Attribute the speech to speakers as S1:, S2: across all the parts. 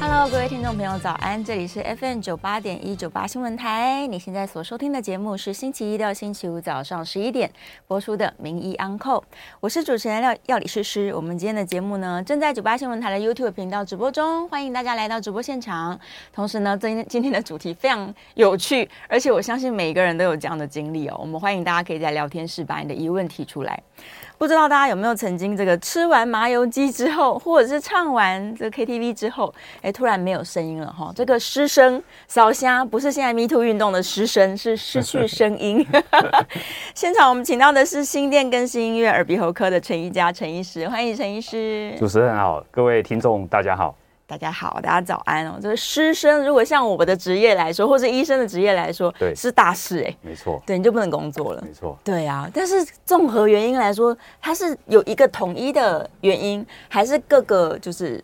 S1: Hello，各位听众朋友，早安！这里是 FM 九八点一九八新闻台。你现在所收听的节目是星期一到星期五早上十一点播出的《名医 On Call》，我是主持人廖廖理诗诗。我们今天的节目呢，正在九八新闻台的 YouTube 频道直播中，欢迎大家来到直播现场。同时呢，今今天的主题非常有趣，而且我相信每一个人都有这样的经历哦。我们欢迎大家可以在聊天室把你的疑问提出来。不知道大家有没有曾经这个吃完麻油鸡之后，或者是唱完这个 KTV 之后，哎，突然没有声音了哈？这个失声扫虾不是现在 Me Too 运动的失声，是失去声音。现场我们请到的是新店更新音乐耳鼻喉科的陈一佳陈医师，欢迎陈医师。
S2: 主持人好，各位听众大家好。
S1: 大家好，大家早安哦。就是师生，如果像我们的职业来说，或是医生的职业来说，
S2: 对，
S1: 是大事哎。
S2: 没错，
S1: 对，你就不能工作了。
S2: 没错，
S1: 对啊。但是综合原因来说，它是有一个统一的原因，还是各个就是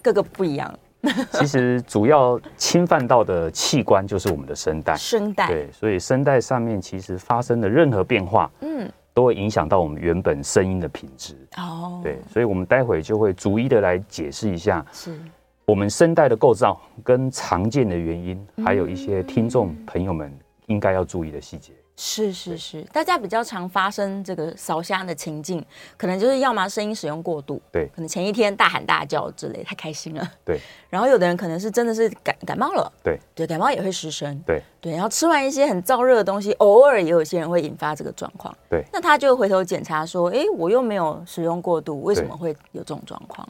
S1: 各个不一样？
S2: 其实主要侵犯到的器官就是我们的声带。
S1: 声带。
S2: 对，所以声带上面其实发生的任何变化，嗯，都会影响到我们原本声音的品质。哦。对，所以我们待会就会逐一的来解释一下。是。我们声带的构造跟常见的原因，还有一些听众朋友们应该要注意的细节。
S1: 是是是，大家比较常发生这个烧虾的情境，可能就是要么声音使用过度，
S2: 对，
S1: 可能前一天大喊大叫之类，太开心了，
S2: 对。
S1: 然后有的人可能是真的是感感冒了，
S2: 对
S1: 对，感冒也会失声，
S2: 对
S1: 对。然后吃完一些很燥热的东西，偶尔也有些人会引发这个状况，
S2: 对。
S1: 那他就回头检查说，哎，我又没有使用过度，为什么会有这种状况？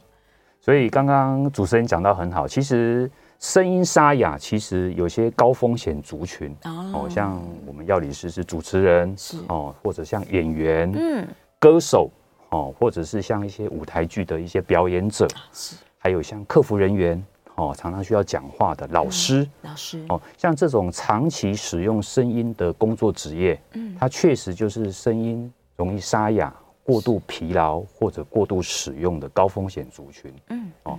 S2: 所以刚刚主持人讲到很好，其实声音沙哑其实有些高风险族群哦，像我们药理师是主持人是。哦，或者像演员、嗯，歌手哦，或者是像一些舞台剧的一些表演者是，还有像客服人员哦，常常需要讲话的老师、嗯、老师。哦，像这种长期使用声音的工作职业，嗯，它确实就是声音容易沙哑。过度疲劳或者过度使用的高风险族群，嗯，哦，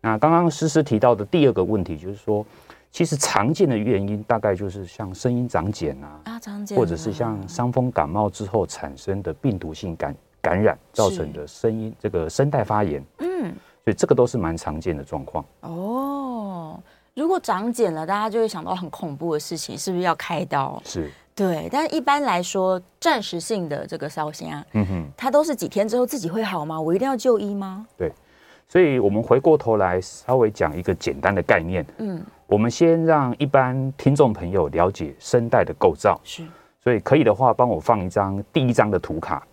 S2: 那刚刚诗诗提到的第二个问题就是说，其实常见的原因大概就是像声音长茧啊，啊，长茧，或者是像伤风感冒之后产生的病毒性感感染造成的声音这个声带发炎，嗯，所以这个都是蛮常见的状况。
S1: 哦，如果长茧了，大家就会想到很恐怖的事情，是不是要开刀？
S2: 是。
S1: 对，但是一般来说，暂时性的这个烧心啊，嗯哼，它都是几天之后自己会好吗？我一定要就医吗？
S2: 对，所以我们回过头来稍微讲一个简单的概念，嗯，我们先让一般听众朋友了解声带的构造，是，所以可以的话，帮我放一张第一张的图卡。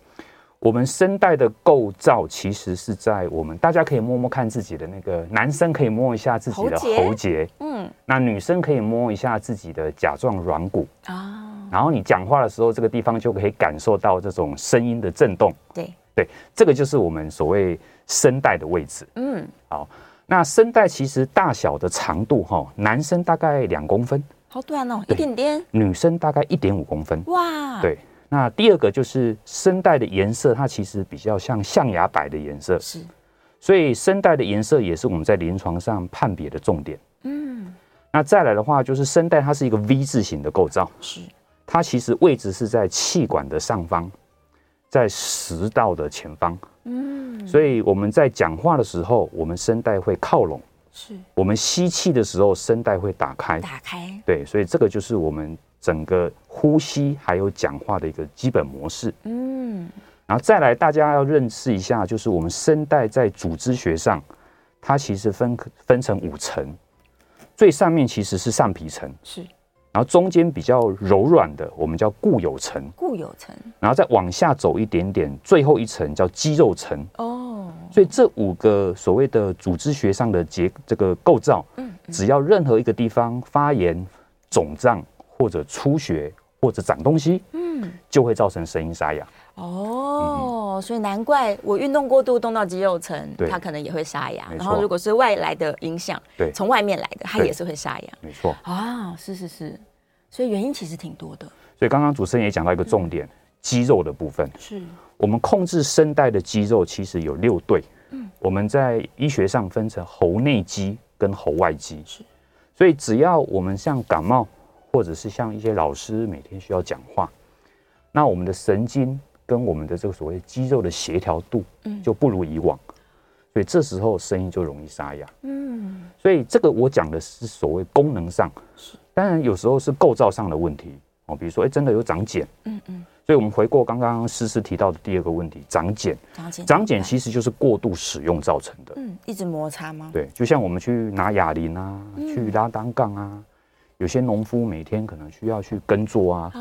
S2: 我们声带的构造其实是在我们大家可以摸摸看自己的那个男生可以摸一下自己的喉结，嗯，那女生可以摸一下自己的甲状软骨。啊，然后你讲话的时候，这个地方就可以感受到这种声音的震动，
S1: 对。
S2: 对，这个就是我们所谓声带的位置，嗯，好，那声带其实大小的长度哈，男生大概两公分，
S1: 好短哦，一点点，
S2: 女生大概一点五公分，
S1: 哇，
S2: 对。那第二个就是声带的颜色，它其实比较像象牙白的颜色，是，所以声带的颜色也是我们在临床上判别的重点。嗯，那再来的话，就是声带它是一个 V 字形的构造，是，它其实位置是在气管的上方，在食道的前方。嗯，所以我们在讲话的时候，我们声带会靠拢，是，我们吸气的时候，声带会打开，
S1: 打开，
S2: 对，所以这个就是我们。整个呼吸还有讲话的一个基本模式，嗯，然后再来，大家要认识一下，就是我们声带在组织学上，它其实分分成五层，最上面其实是上皮层，是，然后中间比较柔软的，我们叫固有层，
S1: 固有层，
S2: 然后再往下走一点点，最后一层叫肌肉层，哦，所以这五个所谓的组织学上的结这个构造，嗯，只要任何一个地方发炎肿胀。或者出血，或者长东西，嗯，就会造成声音沙哑。
S1: 哦、嗯，所以难怪我运动过度动到肌肉层，它可能也会沙哑。然后如果是外来的影响，对，从外面来的，它也是会沙哑。
S2: 没错。
S1: 啊，是是是，所以原因其实挺多的。
S2: 所以刚刚主持人也讲到一个重点，嗯、肌肉的部分是我们控制声带的肌肉，其实有六对。嗯，我们在医学上分成喉内肌跟喉外肌。是，所以只要我们像感冒。或者是像一些老师每天需要讲话，那我们的神经跟我们的这个所谓肌肉的协调度，嗯就不如以往，所以这时候声音就容易沙哑。嗯，所以这个我讲的是所谓功能上，当然有时候是构造上的问题哦，比如说哎，真的有长茧。嗯嗯。所以，我们回过刚刚诗诗提到的第二个问题，长茧。长茧，长茧其实就是过度使用造成的。
S1: 嗯，一直摩擦吗？
S2: 对，就像我们去拿哑铃啊，去拉单杠啊，有些农夫每天可能需要去耕作啊，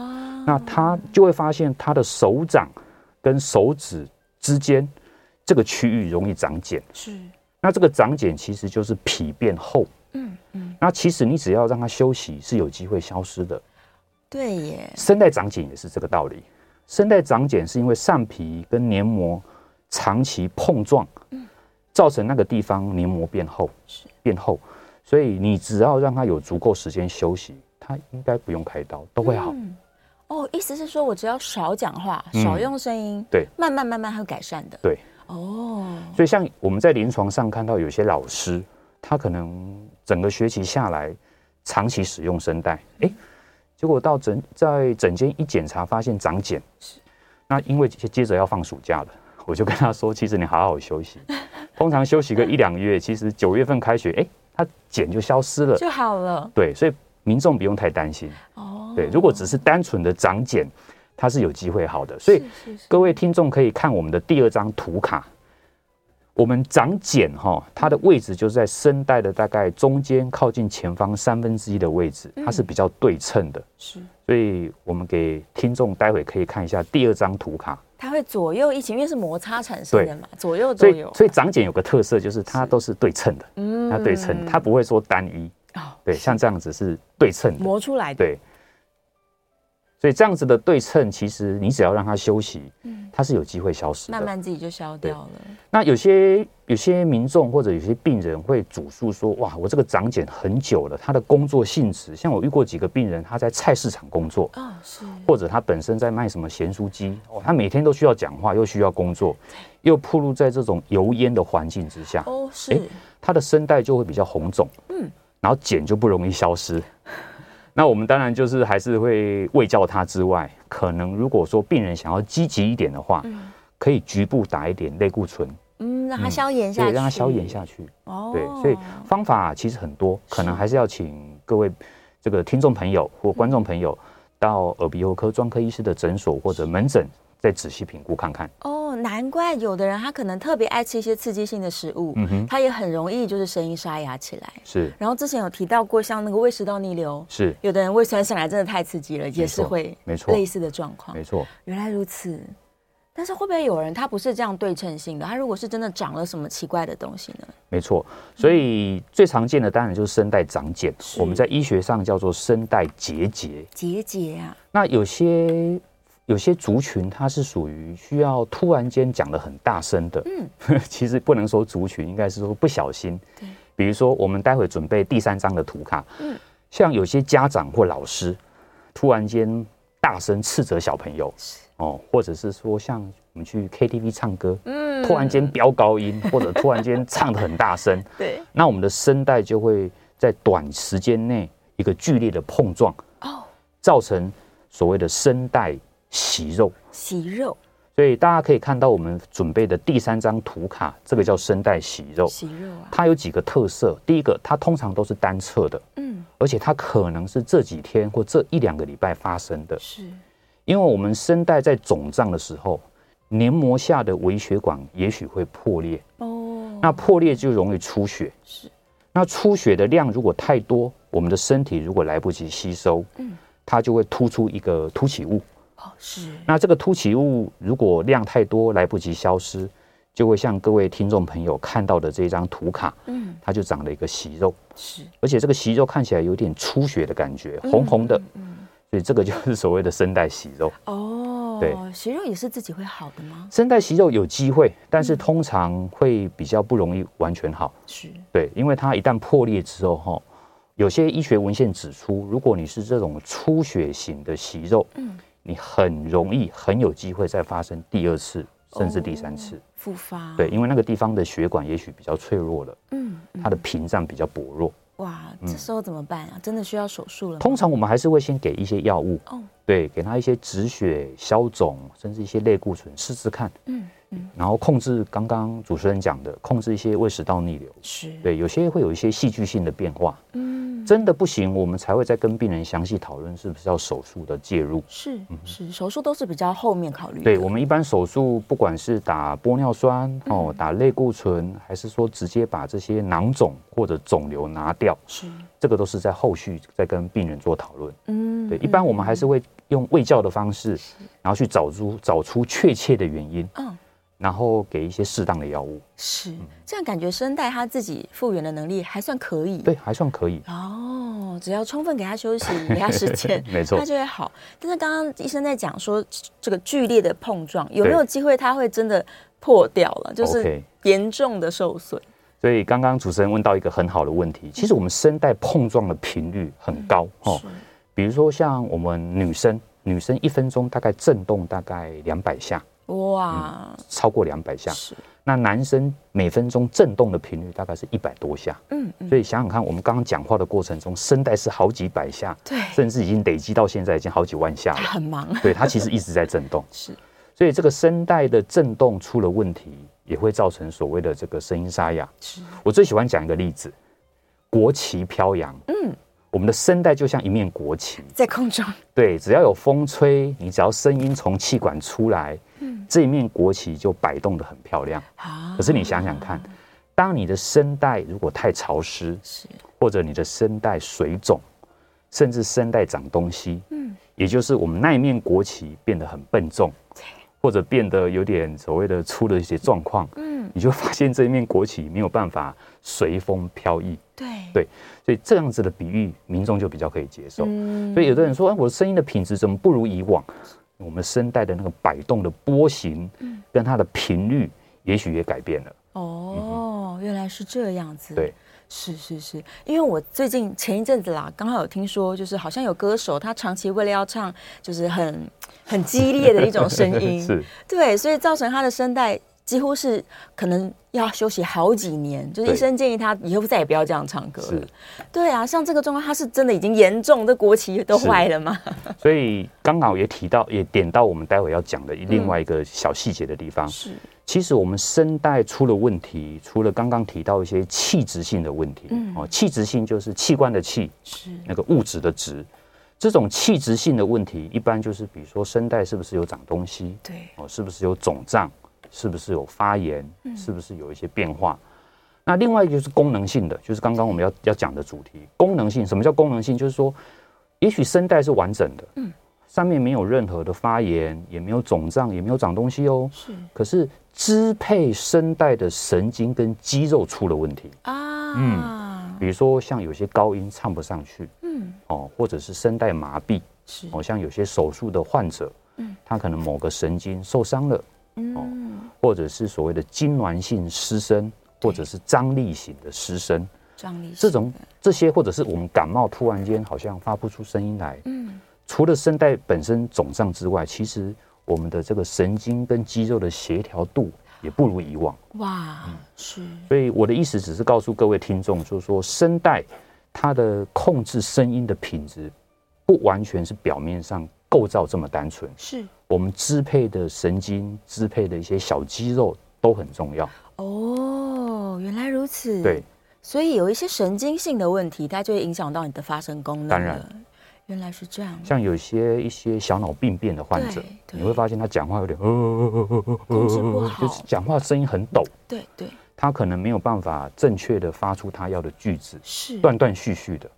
S2: 那他就会发现他的手掌跟手指之间这个区域容易长茧。是。那这个长茧其实就是皮变厚。嗯嗯。那其实你只要让它休息，是有机会消失的。
S1: 对耶。
S2: 声带长茧也是这个道理。声带长茧是因为上皮跟黏膜长期碰撞，造成那个地方黏膜变厚，变厚，所以你只要让它有足够时间休息，它应该不用开刀都会好。
S1: 哦，意思是说我只要少讲话，少用声音，
S2: 对，
S1: 慢慢慢慢会改善的。
S2: 对，哦，所以像我们在临床上看到有些老师，他可能整个学期下来长期使用声带，哎。结果到整在诊间一检查，发现长茧。是，那因为接着要放暑假了，我就跟他说：“其实你好好休息，通常休息个一两个月，其实九月份开学，哎，它茧就消失了，
S1: 就好了。”
S2: 对，所以民众不用太担心。哦，对，如果只是单纯的长茧，它是有机会好的。所以各位听众可以看我们的第二张图卡。我们长茧哈，它的位置就是在声带的大概中间，靠近前方三分之一的位置，它是比较对称的。是，所以我们给听众待会可以看一下第二张图卡。
S1: 它会左右一起，因为是摩擦产生的嘛，左右都有。
S2: 所以长茧有个特色就是它都是对称的，嗯，它对称，它不会说单一。哦，对，像这样子是对称的，
S1: 磨出来的。
S2: 对。所以这样子的对称，其实你只要让它休息，嗯，它是有机会消失的，
S1: 慢慢自己就消掉了。
S2: 那有些有些民众或者有些病人会主诉说，哇，我这个长茧很久了，他的工作性质，像我遇过几个病人，他在菜市场工作，哦，是，或者他本身在卖什么咸酥鸡，哦，他每天都需要讲话，又需要工作，又暴露在这种油烟的环境之下，哦，是，欸，他的声带就会比较红肿，嗯，然后茧就不容易消失。那我们当然就是还是会喂教他之外，可能如果说病人想要积极一点的话，嗯、可以局部打一点类固醇，
S1: 嗯，让它消炎下去，
S2: 对，让它消炎下去。哦，对，所以方法其实很多，可能还是要请各位这个听众朋友或观众朋友到耳鼻喉科专科医师的诊所或者门诊。再仔细评估看看
S1: 哦，难怪有的人他可能特别爱吃一些刺激性的食物，嗯哼，他也很容易就是声音沙哑起来。
S2: 是，
S1: 然后之前有提到过，像那个胃食道逆流，
S2: 是，
S1: 有的人胃酸上来真的太刺激了，也是会没错类似的状况，
S2: 没错。
S1: 原来如此，但是会不会有人他不是这样对称性的？他如果是真的长了什么奇怪的东西呢？
S2: 没错，所以最常见的当然就是声带长茧，我们在医学上叫做声带结节。
S1: 结节啊，
S2: 那有些。有些族群它是属于需要突然间讲的很大声的，嗯，其实不能说族群，应该是说不小心。对，比如说我们待会准备第三张的图卡，嗯，像有些家长或老师突然间大声斥责小朋友，哦，或者是说像我们去 KTV 唱歌，嗯，突然间飙高音，或者突然间唱的很大声，对，那我们的声带就会在短时间内一个剧烈的碰撞，哦，造成所谓的声带。息肉，
S1: 息肉，
S2: 所以大家可以看到我们准备的第三张图卡，这个叫声带息肉。
S1: 息肉啊，
S2: 它有几个特色。第一个，它通常都是单侧的，嗯，而且它可能是这几天或这一两个礼拜发生的。是，因为我们声带在肿胀的时候，黏膜下的微血管也许会破裂。哦，那破裂就容易出血。是，那出血的量如果太多，我们的身体如果来不及吸收，嗯，它就会突出一个凸起物。哦，是。那这个凸起物如果量太多，来不及消失，就会像各位听众朋友看到的这张图卡，嗯，它就长了一个息肉，是。而且这个息肉看起来有点出血的感觉，红红的，嗯，所以这个就是所谓的声带息肉。哦，对，
S1: 息肉也是自己会好的吗？
S2: 声带息肉有机会，但是通常会比较不容易完全好。是，对，因为它一旦破裂之后，哈，有些医学文献指出，如果你是这种出血型的息肉，嗯。你很容易很有机会再发生第二次，甚至第三次
S1: 复发。
S2: 对，因为那个地方的血管也许比较脆弱了，嗯，它的屏障比较薄弱。
S1: 哇，这时候怎么办啊？真的需要手术了？
S2: 通常我们还是会先给一些药物，哦，对，给他一些止血、消肿，甚至一些类固醇试试看，嗯。嗯，然后控制刚刚主持人讲的，控制一些胃食道逆流，是。对，有些会有一些戏剧性的变化，嗯，真的不行，我们才会再跟病人详细讨论是不是要手术的介入，
S1: 是是，手术都是比较后面考虑，
S2: 对，我们一般手术不管是打玻尿酸哦，打类固醇，还是说直接把这些囊肿或者肿瘤拿掉，是。这个都是在后续再跟病人做讨论，嗯，对，一般我们还是会用卫教的方式，然后去找出找出确切的原因，嗯。然后给一些适当的药物，
S1: 是这样，感觉声带它自己复原的能力还算可以，
S2: 对，还算可以。
S1: 哦。只要充分给他休息，给他时间，
S2: 没错，
S1: 他就会好。但是刚刚医生在讲说，这个剧烈的碰撞有没有机会它会真的破掉了，就是严重的受损？
S2: 所以刚刚主持人问到一个很好的问题，其实我们声带碰撞的频率很高哦，比如说像我们女生，女生一分钟大概震动大概两百下。哇、嗯，超过两百下。是，那男生每分钟震动的频率大概是一百多下。嗯嗯，所以想想看，我们刚刚讲话的过程中，声带是好几百下，对，甚至已经累积到现在已经好几万下了。
S1: 很忙，
S2: 对，它其实一直在震动。是，所以这个声带的震动出了问题，也会造成所谓的这个声音沙哑。是，我最喜欢讲一个例子，国旗飘扬。嗯。我们的声带就像一面国旗，
S1: 在空中。
S2: 对，只要有风吹，你只要声音从气管出来，嗯，这一面国旗就摆动的很漂亮。啊，可是你想想看，当你的声带如果太潮湿，是，或者你的声带水肿，甚至声带长东西，嗯，也就是我们那一面国旗变得很笨重，或者变得有点所谓的出了一些状况，嗯，你就发现这一面国旗没有办法随风飘逸。对对，所以这样子的比喻，民众就比较可以接受。嗯、所以有的人说，哎，我的声音的品质怎么不如以往？我们声带的那个摆动的波形，跟它的频率，也许也改变了。
S1: 哦，原来是这样子。
S2: 对，
S1: 是是是，因为我最近前一阵子啦，刚好有听说，就是好像有歌手，他长期为了要唱，就是很很激烈的一种声音，是，对，所以造成他的声带。几乎是可能要休息好几年，就是医生建议他以后再也不要这样唱歌了。是，对啊，像这个状况，他是真的已经严重，这国旗都坏了吗？
S2: 所以刚好也提到，也点到我们待会要讲的另外一个小细节的地方。是，其实我们声带出了问题，除了刚刚提到一些器质性的问题，嗯哦，器质性就是器官的器，是那个物质的质。这种器质性的问题，一般就是比如说声带是不是有长东西？对，哦，是不是有肿胀？是不是有发炎？是不是有一些变化？嗯、那另外一个就是功能性的，就是刚刚我们要要讲的主题。功能性，什么叫功能性？就是说，也许声带是完整的，嗯，上面没有任何的发炎，也没有肿胀，也没有长东西哦。是，可是支配声带的神经跟肌肉出了问题啊。嗯，比如说像有些高音唱不上去，嗯，哦，或者是声带麻痹，是，哦，像有些手术的患者，嗯，他可能某个神经受伤了。嗯，或者是所谓的痉挛性失声，或者是张力型的失声，张力这种这些，或者是我们感冒突然间好像发不出声音来，嗯，除了声带本身肿胀之外，其实我们的这个神经跟肌肉的协调度也不如以往。哇，是。所以我的意思只是告诉各位听众，就是说声带它的控制声音的品质，不完全是表面上构造这么单纯，是。我们支配的神经、支配的一些小肌肉都很重要。
S1: 哦，原来如此。
S2: 对，
S1: 所以有一些神经性的问题，它就会影响到你的发声功能。
S2: 当然，
S1: 原来是这样。
S2: 像有些一些小脑病变的患者，你会发现他讲话有点呃，
S1: 控制不好，
S2: 就是讲话声音很抖。
S1: 对对，
S2: 他可能没有办法正确的发出他要的句子，是断断续续的。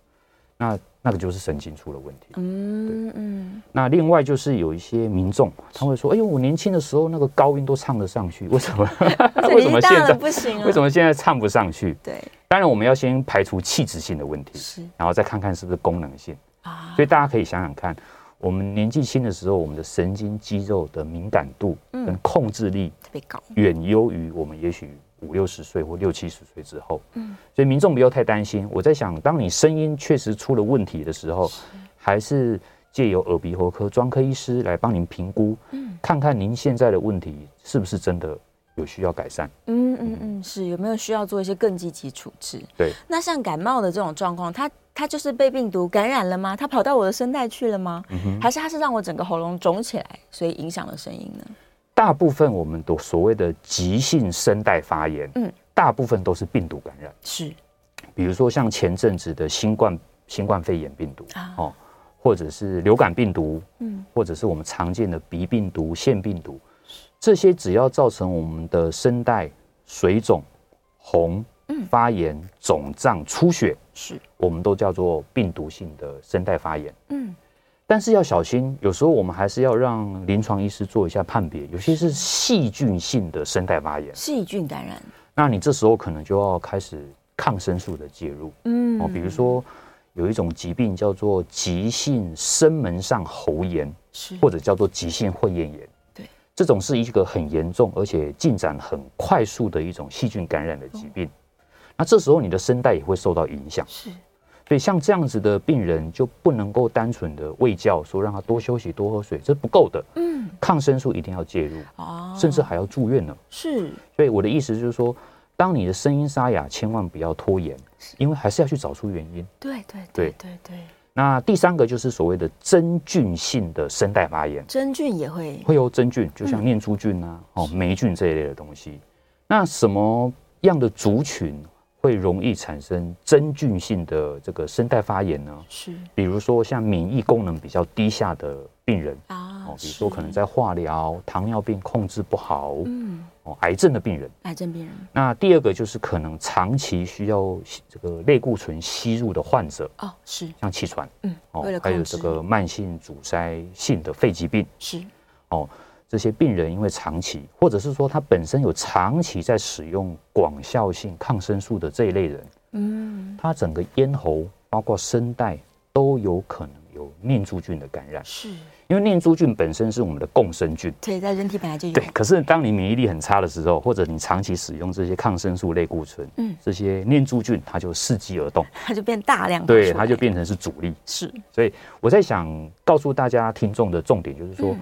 S2: 那那个就是神经出了问题。嗯嗯。那另外就是有一些民众他会说：“哎呦，我年轻的时候那个高音都唱得上去，为什么？为什么现在不行？为什么现在唱不上去？”对。当然，我们要先排除器质性的问题，是，然后再看看是不是功能性啊。所以大家可以想想看，我们年纪轻的时候，我们的神经肌肉的敏感度跟控制力特别高，远优于我们也许。五六十岁或六七十岁之后，嗯，所以民众不要太担心。我在想，当你声音确实出了问题的时候，是还是借由耳鼻喉科专科医师来帮您评估，嗯，看看您现在的问题是不是真的有需要改善。嗯。
S1: 嗯嗯嗯，是有没有需要做一些更积极处置？
S2: 对。
S1: 那像感冒的这种状况，它它就是被病毒感染了吗？它跑到我的声带去了吗？嗯。还是它是让我整个喉咙肿起来，所以影响了声音呢？
S2: 大部分我们的所谓的急性声带发炎，嗯，大部分都是病毒感染。
S1: 是。
S2: 比如说像前阵子的新冠新冠肺炎病毒啊。哦。或者是流感病毒，嗯，或者是我们常见的鼻病毒、腺病毒，这些只要造成我们的声带水肿、红、发炎、肿胀、出血，是，我们都叫做病毒性的声带发炎。嗯，但是要小心，有时候我们还是要让临床医师做一下判别，有些是细菌性的声带发炎，
S1: 细菌感染，
S2: 那你这时候可能就要开始抗生素的介入。嗯，哦，比如说。有一种疾病叫做急性声门上喉炎，是或者叫做急性会厌炎。对，这种是一个很严重而且进展很快速的一种细菌感染的疾病。那这时候你的声带也会受到影响。是，所以像这样子的病人就不能够单纯的喂教，说让他多休息、多喝水，这是不够的。嗯，抗生素一定要介入，哦，甚至还要住院呢。是，所以我的意思就是说。当你的声音沙哑，千万不要拖延，因为还是要去找出原因。
S1: 对对对对对。
S2: 那第三个就是所谓的真菌性的声带发炎，
S1: 真菌也会
S2: 会有真菌，就像念珠菌啊、哦霉菌这一类的东西。那什么样的族群会容易产生真菌性的这个声带发炎呢？是，比如说像免疫功能比较低下的病人啊，哦，比如说可能在化疗、糖尿病控制不好，嗯。哦癌症的病人，
S1: 癌症病人。
S2: 那第二个就是可能长期需要这个类固醇吸入的患者哦，是像气喘，嗯，哦，还有这个慢性阻塞性的肺疾病是哦，这些病人因为长期，或者是说他本身有长期在使用广效性抗生素的这一类人，嗯，他整个咽喉包括声带都有可能有念珠菌的感染是。因为念珠菌本身是我们的共生菌，
S1: 对，在人体本来就有。
S2: 对，可是当你免疫力很差的时候，或者你长期使用这些抗生素类固醇，嗯，这些念珠菌它就伺机而动，
S1: 它就变大量，
S2: 对，它就变成是主力。
S1: 是，
S2: 所以我在想告诉大家听众的重点就是说，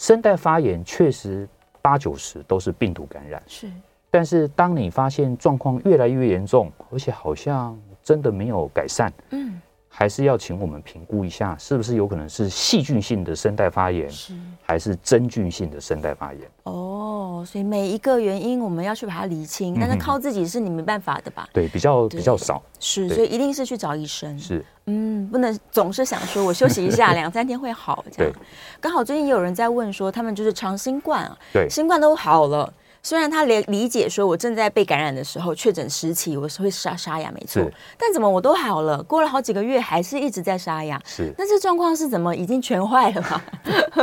S2: 声带发炎确实八九十都是病毒感染，是，但是当你发现状况越来越严重，而且好像真的没有改善，嗯。还是要请我们评估一下，是不是有可能是细菌性的声带发炎，是还是真菌性的声带发炎？
S1: 哦，所以每一个原因我们要去把它厘清，但是靠自己是你没办法的吧？
S2: 对，比较比较少，
S1: 是，所以一定是去找医生。
S2: 是，
S1: 嗯，不能总是想说我休息一下，两三天会好这样。刚好最近也有人在问说，他们就是长新冠啊，对，新冠都好了。虽然他理理解说，我正在被感染的时候，确诊时期我是会沙沙哑，没错。但怎么我都好了，过了好几个月还是一直在沙哑？是。那这状况是怎么已经全坏了吗？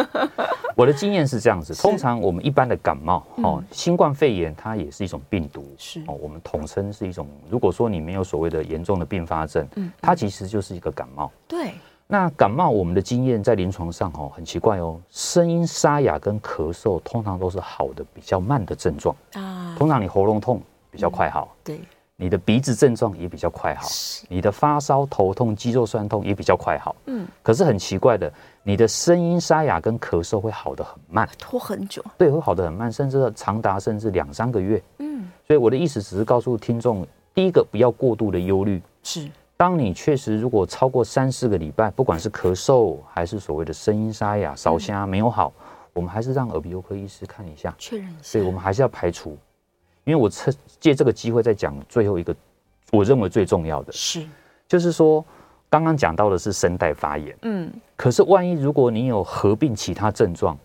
S2: 我的经验是这样子，通常我们一般的感冒，哦，新冠肺炎它也是一种病毒，是哦，我们统称是一种。如果说你没有所谓的严重的并发症，嗯，它其实就是一个感冒。
S1: 对。
S2: 那感冒，我们的经验在临床上哦，很奇怪哦，声音沙哑跟咳嗽通常都是好的比较慢的症状啊。通常你喉咙痛比较快好，对，你的鼻子症状也比较快好，你的发烧、头痛、肌肉酸痛也比较快好。嗯，可是很奇怪的，你的声音沙哑跟咳嗽会好的很慢，
S1: 拖很久。
S2: 对，会好的很慢，甚至长达甚至两三个月。嗯，所以我的意思只是告诉听众，第一个不要过度的忧虑。是。当你确实如果超过三四个礼拜，不管是咳嗽还是所谓的声音沙哑、烧声没有好，我们还是让耳鼻喉科医师看一下，确认一下。所以我们还是要排除。因为我趁借这个机会再讲最后一个，我认为最重要的是，就是说刚刚讲到的是声带发炎，嗯，可是万一如果你有合并其他症状，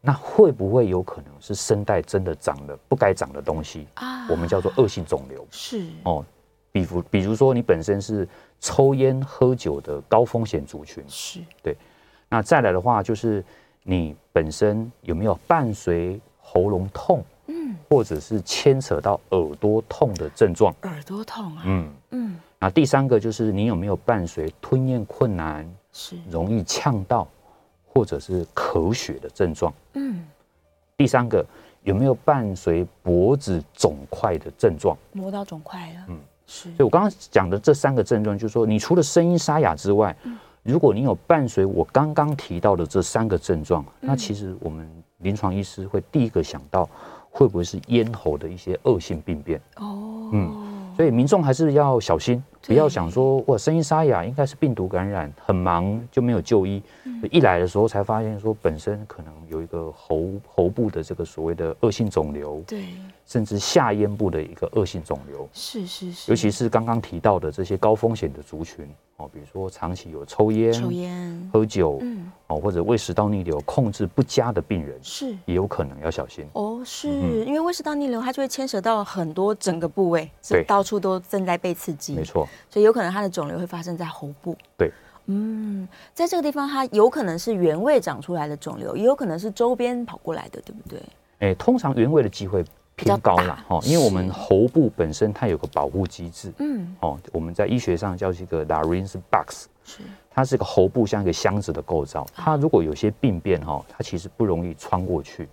S2: 那会不会有可能是声带真的长了不该长的东西啊？我们叫做恶性肿瘤，是哦。比如，比如说你本身是抽烟喝酒的高风险族群，是对。那再来的话，就是你本身有没有伴随喉咙痛，嗯，或者是牵扯到耳朵痛的症状？
S1: 耳朵痛啊，
S2: 嗯嗯。那第三个就是你有没有伴随吞咽困难，是容易呛到，或者是咳血的症状？嗯。第三个有没有伴随脖子肿块的症状？
S1: 摸到肿块了，嗯。
S2: 所以我刚刚讲的这三个症状，就是说，你除了声音沙哑之外，如果你有伴随我刚刚提到的这三个症状，那其实我们临床医师会第一个想到，会不会是咽喉的一些恶性病变？
S1: 哦，
S2: 嗯，所以民众还是要小心，不要想说哇，声音沙哑应该是病毒感染，很忙就没有就医。嗯、一来的时候才发现说，本身可能有一个喉喉部的这个所谓的恶性肿瘤，
S1: 对，
S2: 甚至下咽部的一个恶性肿瘤。
S1: 是是是，
S2: 尤其是刚刚提到的这些高风险的族群哦，比如说长期有抽烟、
S1: 抽烟、
S2: 喝酒，
S1: 嗯，
S2: 哦，或者胃食道逆流控制不佳的病人，
S1: 是
S2: 也有可能要小心。
S1: 哦，是、嗯、因为胃食道逆流，它就会牵扯到很多整个部位，对，到处都正在被刺激，
S2: 没错，
S1: 所以有可能它的肿瘤会发生在喉部。
S2: 对，
S1: 嗯，在这个地方，它有可能是原位长出来的肿瘤，也有可能是周边跑过来的，对不对？
S2: 哎，通常原位的机会偏高了哈，因为我们喉部本身它有个保护机制，嗯，哦，我们在医学上叫这个 larynx box，是，它是个喉部像一个箱子的构造，它如果有些病变哈，它其实不容易穿过去。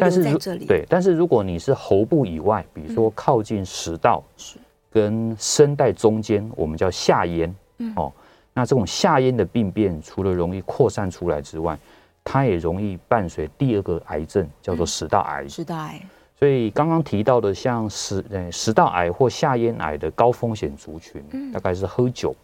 S2: 但是，对，但是如果你是喉部以外，比如说靠近食道，是。跟声带中间，我们叫下咽，哦，那这种下咽的病变，除了容易扩散出来之外，它也容易伴随第二个癌症，叫做食道癌。
S1: 食道癌。
S2: 所以刚刚提到的像食呃食道癌或下咽癌的高风险族群，大概是喝酒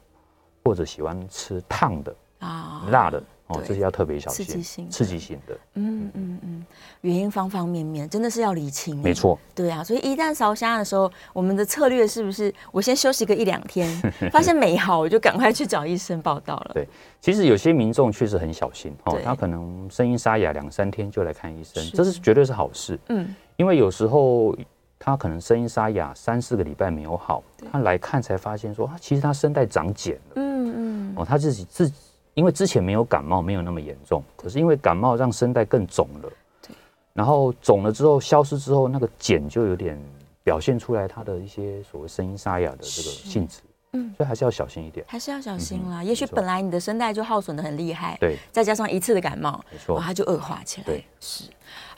S2: 或者喜欢吃烫的啊。辣的。哦，这些要特别小心，刺激性、刺激性的，
S1: 嗯嗯嗯，原因方方面面，真的是要理清。
S2: 没错，
S1: 对啊，所以一旦烧瞎的时候，我们的策略是不是我先休息个一两天，发现没好，我就赶快去找医生报道了。
S2: 对，其实有些民众确实很小心哦，他可能声音沙哑两三天就来看医生，这是绝对是好事。嗯，因为有时候他可能声音沙哑三四个礼拜没有好，他来看才发现说，其实他声带长茧了。嗯嗯，哦，他自己自。因为之前没有感冒，没有那么严重，可是因为感冒让声带更肿了，对，然后肿了之后消失之后，那个茧就有点表现出来它的一些所谓声音沙哑的这个性质，嗯，所以还是要小心一点，
S1: 还是要小心啦。也许本来你的声带就耗损的很厉害，
S2: 对，
S1: 再加上一次的感冒，
S2: 没错，
S1: 它就恶化起来，
S2: 对，
S1: 是。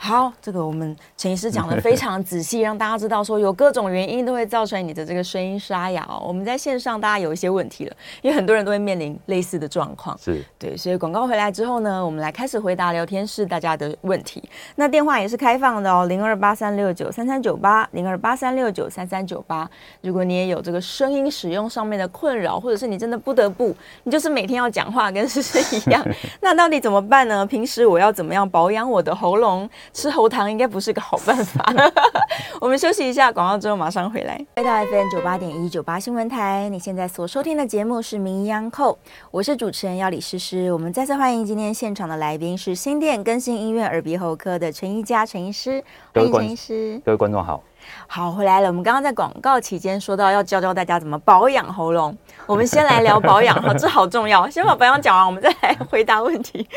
S1: 好，这个我们陈医师讲的非常仔细，让大家知道说有各种原因都会造成你的这个声音沙哑哦。我们在线上大家有一些问题了，因为很多人都会面临类似的状况，
S2: 是
S1: 对，所以广告回来之后呢，我们来开始回答聊天室大家的问题。那电话也是开放的哦，零二八三六九三三九八，零二八三六九三三九八。如果你也有这个声音使用上面的困扰，或者是你真的不得不，你就是每天要讲话跟诗诗一样，那到底怎么办呢？平时我要怎么样保养我的喉咙？吃喉糖应该不是个好办法。我们休息一下，广告之后马上回来。回到 FM 九八点一九八新闻台，你现在所收听的节目是《名医央叩》，我是主持人要李诗诗。我们再次欢迎今天现场的来宾是新店更新医院耳鼻喉科的陈一佳陈医师，欢迎陈医师。
S2: 各位观众好。
S1: 好，回来了。我们刚刚在广告期间说到要教教大家怎么保养喉咙，我们先来聊保养哈，这好重要。先把保养讲完，我们再来回答问题。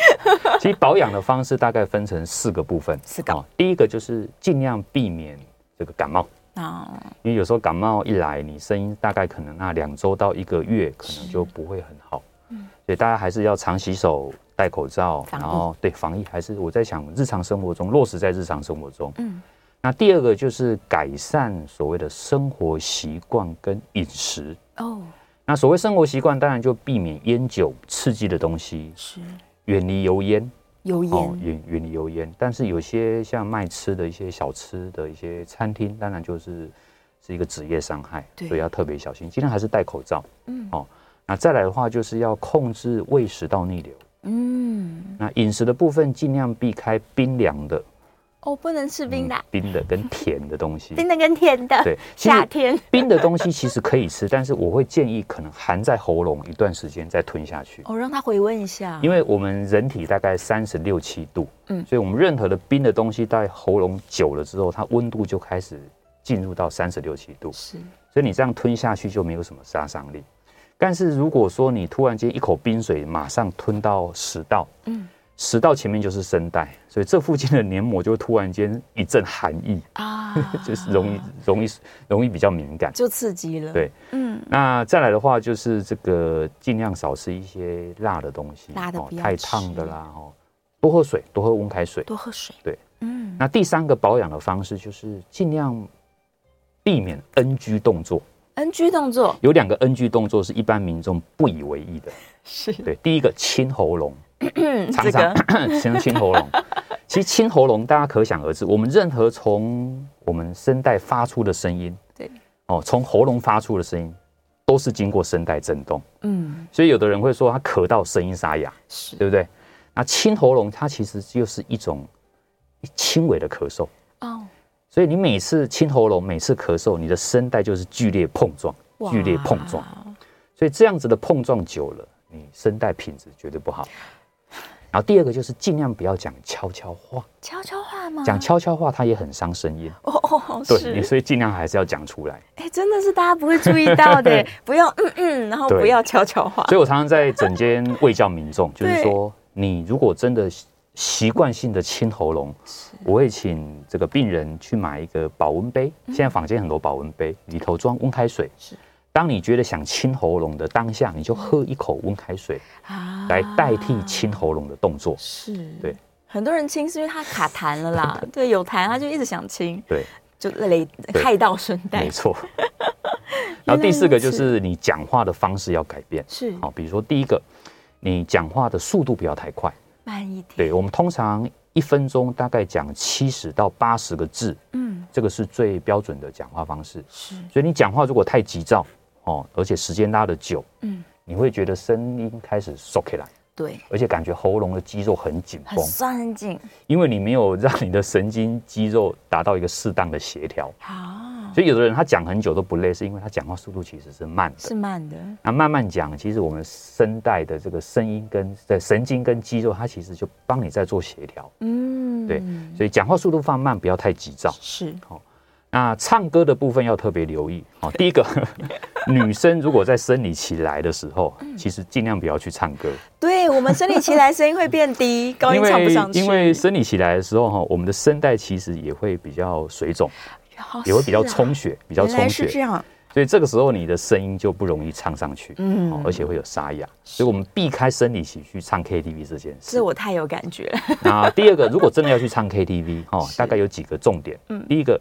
S2: 其实保养的方式大概分成四个部分。
S1: 四个。
S2: 第一个就是尽量避免这个感冒啊，因为有时候感冒一来，你声音大概可能那两周到一个月可能就不会很好。嗯。所以大家还是要常洗手、戴口罩，然后对防疫还是我在想日常生活中落实在日常生活中。嗯。那第二个就是改善所谓的生活习惯跟饮食哦。那所谓生活习惯，当然就避免烟酒刺激的东西，是远离油烟，
S1: 油烟
S2: 远远离油烟。但是有些像卖吃的一些小吃的一些餐厅，当然就是是一个职业伤害，所以要特别小心。尽量还是戴口罩。嗯，哦，那再来的话，就是要控制胃食道逆流。嗯，那饮食的部分尽量避开冰凉的。
S1: 哦，不能吃冰的，嗯，
S2: 冰的跟甜的东西，
S1: 冰的跟甜的，
S2: 对，
S1: 夏天。
S2: 冰的东西其实可以吃，但是我会建议可能含在喉咙一段时间再吞下去，
S1: 哦，让它回温一下，
S2: 因为我们人体大概三十六七度，嗯，所以我们任何的冰的东西在喉咙久了之后，它温度就开始进入到三十六七度，是，所以你这样吞下去就没有什么杀伤力，但是如果说你突然间一口冰水马上吞到食道，嗯。食道前面就是声带，所以这附近的黏膜就突然间一阵寒意啊，就是容易容易容易比较敏感，
S1: 就刺激了。
S2: 对，嗯，那再来的话就是这个尽量少吃一些辣的东西，
S1: 辣的
S2: 太烫的啦，哦，多喝水，多喝温开水，
S1: 多喝水。
S2: 对，嗯。那第三个保养的方式就是尽量避免 NG 动作。
S1: NG 动作
S2: 有两个 NG 动作是一般民众不以为意的，
S1: 是
S2: 对，第一个清喉咙。
S1: 嗯，常常
S2: 先清喉咙，其实清喉咙，大家可想而知，我们任何从我们声带发出的声音，
S1: 对，
S2: 哦，从喉咙发出的声音，都是经过声带震动。嗯，所以有的人会说他咳到声音沙哑，是对不对？那清喉咙，它其实就是一种轻微的咳嗽。哦，所以你每次清喉咙，每次咳嗽，你的声带就是剧烈碰撞，剧烈碰撞。所以这样子的碰撞久了，你声带品质绝对不好。然后第二个就是尽量不要讲悄悄话，
S1: 悄悄话吗？
S2: 讲悄悄话它也很伤声音
S1: 哦哦，
S2: 对，你所以尽量还是要讲出来。
S1: 哎，真的是大家不会注意到的，不要嗯嗯，然后不要悄悄话。
S2: 所以我常常在整间卫教民众，就是说，你如果真的习惯性的清喉咙，我会请这个病人去买一个保温杯，现在坊间很多保温杯，里头装温开水。是。当你觉得想清喉咙的当下，你就喝一口温开水啊，来代替清喉咙的动作。是，对。
S1: 很多人清是因为他卡痰了啦，对，有痰他就一直想清，
S2: 对，
S1: 就累害到声带。
S2: 没错。然后第四个就是你讲话的方式要改变，是。好，比如说第一个，你讲话的速度不要太快，
S1: 慢一点。
S2: 对，我们通常一分钟大概讲七十到八十个字，嗯，这个是最标准的讲话方式。是。所以你讲话如果太急躁。哦，而且时间拉的久，嗯，你会觉得声音开始缩起来，
S1: 对，
S2: 而且感觉喉咙的肌肉很紧绷，
S1: 很酸很紧，
S2: 因为你没有让你的神经肌肉达到一个适当的协调。好，所以有的人他讲很久都不累，是因为他讲话速度其实是慢的，
S1: 是慢的。
S2: 那慢慢讲，其实我们声带的这个声音跟的神经跟肌肉，它其实就帮你在做协调。嗯，对，所以讲话速度放慢，不要太急躁。
S1: 是，好。
S2: 那唱歌的部分要特别留意。好，第一个，女生如果在生理期来的时候，其实尽量不要去唱歌。
S1: 对，我们生理期来声音会变低，高音唱不上去。
S2: 因为生理期来的时候哈，我们的声带其实也会比较水肿，也会比较充血，比较充血。所以这个时候你的声音就不容易唱上去，嗯，而且会有沙哑。所以我们避开生理期去唱 KTV 这件事。
S1: 是我太有感觉了。
S2: 那第二个，如果真的要去唱 KTV，哈，大概有几个重点。嗯，第一个。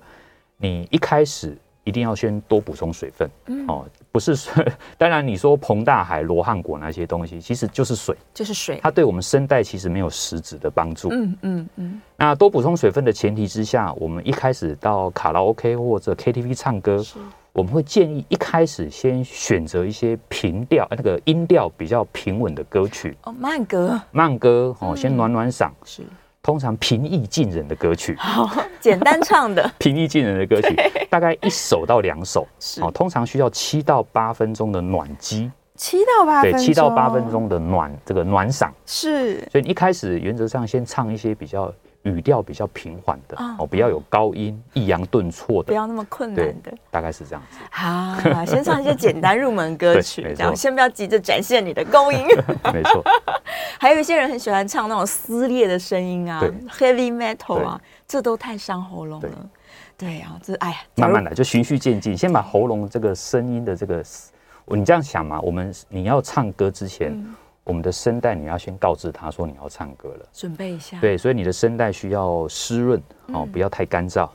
S2: 你一开始一定要先多补充水分，嗯、哦，不是说，当然你说膨大海、罗汉果那些东西，其实就是水，
S1: 就是水，
S2: 它对我们声带其实没有实质的帮助。嗯嗯嗯。那多补充水分的前提之下，我们一开始到卡拉 OK 或者 KTV 唱歌，我们会建议一开始先选择一些平调，那个音调比较平稳的歌曲。
S1: 哦，慢歌，
S2: 慢歌，哦，先暖暖嗓。是。通常平易近人的歌曲，
S1: 好简单唱的。
S2: 平易近人的歌曲，大概一首到两首，哦通常需要七到八分钟的暖机，
S1: 七到八
S2: 对，七到八分钟的暖这个暖嗓。
S1: 是，
S2: 所以一开始原则上先唱一些比较。语调比较平缓的哦，不要有高音抑扬顿挫的，
S1: 不要那么困难的，
S2: 大概是这样子。
S1: 好，先唱一些简单入门歌曲，这样先不要急着展现你的高音。
S2: 没错。
S1: 还有一些人很喜欢唱那种撕裂的声音啊，heavy metal 啊，这都太伤喉咙了。对啊，这哎呀，
S2: 慢慢来，就循序渐进，先把喉咙这个声音的这个，你这样想嘛，我们你要唱歌之前。我们的声带，你要先告知他说你要唱歌了，
S1: 准备一下。
S2: 对，所以你的声带需要湿润哦，不要太干燥。